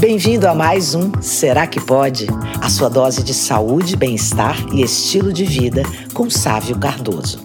Bem-vindo a mais um Será que Pode? A sua dose de saúde, bem-estar e estilo de vida com Sávio Cardoso.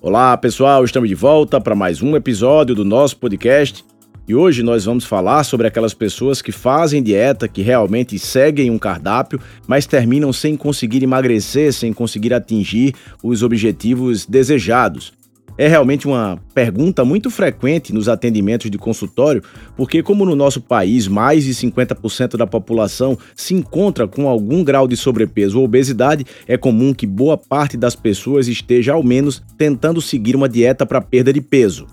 Olá, pessoal, estamos de volta para mais um episódio do nosso podcast. E hoje nós vamos falar sobre aquelas pessoas que fazem dieta, que realmente seguem um cardápio, mas terminam sem conseguir emagrecer, sem conseguir atingir os objetivos desejados. É realmente uma pergunta muito frequente nos atendimentos de consultório, porque, como no nosso país mais de 50% da população se encontra com algum grau de sobrepeso ou obesidade, é comum que boa parte das pessoas esteja, ao menos, tentando seguir uma dieta para perda de peso.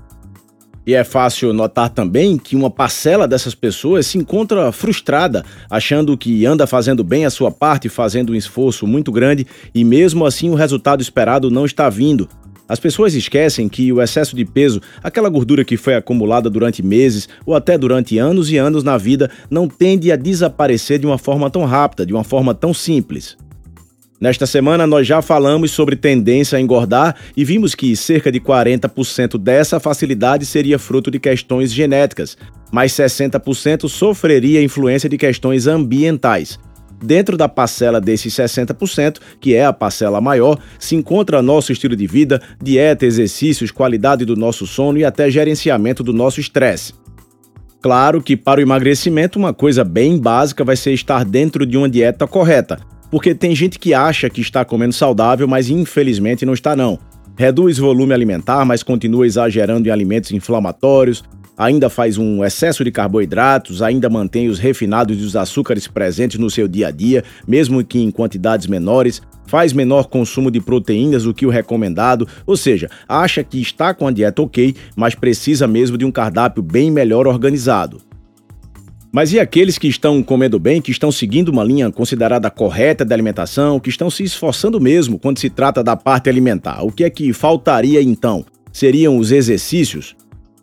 E é fácil notar também que uma parcela dessas pessoas se encontra frustrada, achando que anda fazendo bem a sua parte, fazendo um esforço muito grande e mesmo assim o resultado esperado não está vindo. As pessoas esquecem que o excesso de peso, aquela gordura que foi acumulada durante meses ou até durante anos e anos na vida, não tende a desaparecer de uma forma tão rápida, de uma forma tão simples. Nesta semana, nós já falamos sobre tendência a engordar e vimos que cerca de 40% dessa facilidade seria fruto de questões genéticas, mas 60% sofreria influência de questões ambientais. Dentro da parcela desses 60%, que é a parcela maior, se encontra nosso estilo de vida, dieta, exercícios, qualidade do nosso sono e até gerenciamento do nosso estresse. Claro que para o emagrecimento, uma coisa bem básica vai ser estar dentro de uma dieta correta, porque tem gente que acha que está comendo saudável, mas infelizmente não está não. Reduz volume alimentar, mas continua exagerando em alimentos inflamatórios, ainda faz um excesso de carboidratos, ainda mantém os refinados e os açúcares presentes no seu dia a dia, mesmo que em quantidades menores, faz menor consumo de proteínas do que o recomendado, ou seja, acha que está com a dieta ok, mas precisa mesmo de um cardápio bem melhor organizado. Mas e aqueles que estão comendo bem, que estão seguindo uma linha considerada correta de alimentação, que estão se esforçando mesmo quando se trata da parte alimentar? O que é que faltaria então? Seriam os exercícios?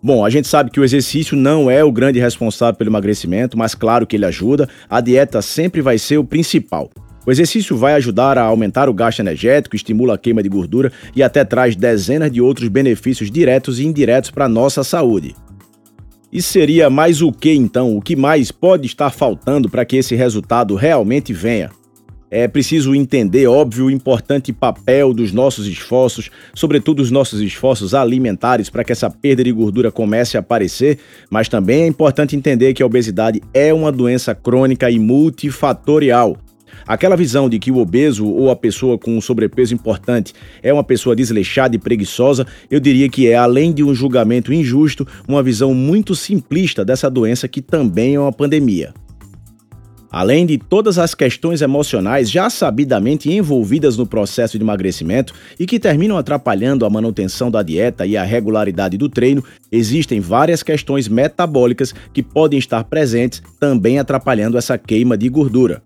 Bom, a gente sabe que o exercício não é o grande responsável pelo emagrecimento, mas claro que ele ajuda. A dieta sempre vai ser o principal. O exercício vai ajudar a aumentar o gasto energético, estimula a queima de gordura e até traz dezenas de outros benefícios diretos e indiretos para a nossa saúde. E seria mais o que então? O que mais pode estar faltando para que esse resultado realmente venha? É preciso entender, óbvio, o importante papel dos nossos esforços, sobretudo os nossos esforços alimentares, para que essa perda de gordura comece a aparecer, mas também é importante entender que a obesidade é uma doença crônica e multifatorial. Aquela visão de que o obeso ou a pessoa com um sobrepeso importante é uma pessoa desleixada e preguiçosa, eu diria que é, além de um julgamento injusto, uma visão muito simplista dessa doença que também é uma pandemia. Além de todas as questões emocionais já sabidamente envolvidas no processo de emagrecimento e que terminam atrapalhando a manutenção da dieta e a regularidade do treino, existem várias questões metabólicas que podem estar presentes, também atrapalhando essa queima de gordura.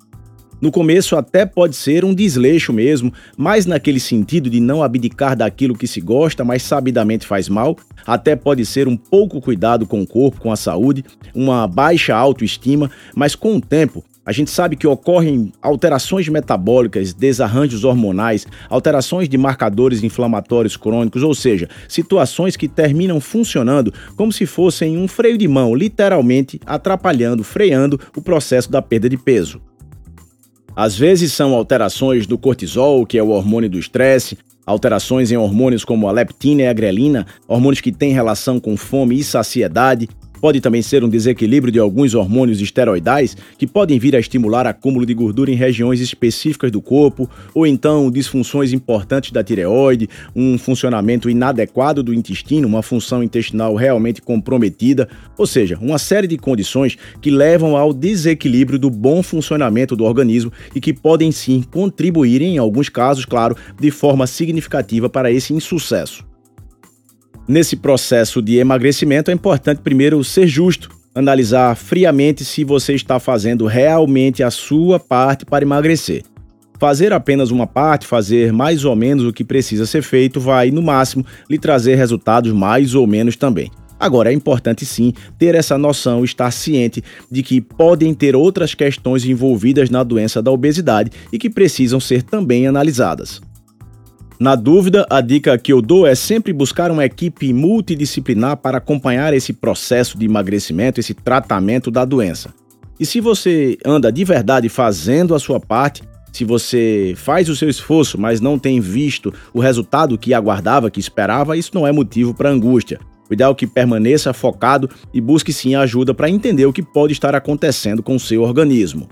No começo até pode ser um desleixo mesmo, mais naquele sentido de não abdicar daquilo que se gosta, mas sabidamente faz mal, até pode ser um pouco cuidado com o corpo, com a saúde, uma baixa autoestima, mas com o tempo a gente sabe que ocorrem alterações metabólicas, desarranjos hormonais, alterações de marcadores inflamatórios crônicos, ou seja, situações que terminam funcionando como se fossem um freio de mão, literalmente atrapalhando, freando o processo da perda de peso. Às vezes são alterações do cortisol, que é o hormônio do estresse, alterações em hormônios como a leptina e a grelina, hormônios que têm relação com fome e saciedade, Pode também ser um desequilíbrio de alguns hormônios esteroidais que podem vir a estimular acúmulo de gordura em regiões específicas do corpo, ou então disfunções importantes da tireoide, um funcionamento inadequado do intestino, uma função intestinal realmente comprometida, ou seja, uma série de condições que levam ao desequilíbrio do bom funcionamento do organismo e que podem sim contribuir, em alguns casos, claro, de forma significativa para esse insucesso. Nesse processo de emagrecimento é importante primeiro ser justo, analisar friamente se você está fazendo realmente a sua parte para emagrecer. Fazer apenas uma parte, fazer mais ou menos o que precisa ser feito, vai, no máximo, lhe trazer resultados mais ou menos também. Agora, é importante sim ter essa noção, estar ciente de que podem ter outras questões envolvidas na doença da obesidade e que precisam ser também analisadas. Na dúvida, a dica que eu dou é sempre buscar uma equipe multidisciplinar para acompanhar esse processo de emagrecimento, esse tratamento da doença. E se você anda de verdade fazendo a sua parte, se você faz o seu esforço, mas não tem visto o resultado que aguardava, que esperava, isso não é motivo para angústia. O ideal é que permaneça focado e busque sim ajuda para entender o que pode estar acontecendo com o seu organismo.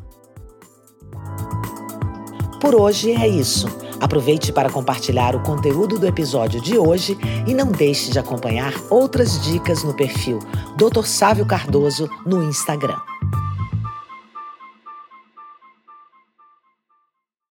Por hoje é isso. Aproveite para compartilhar o conteúdo do episódio de hoje e não deixe de acompanhar outras dicas no perfil Dr. Sávio Cardoso no Instagram.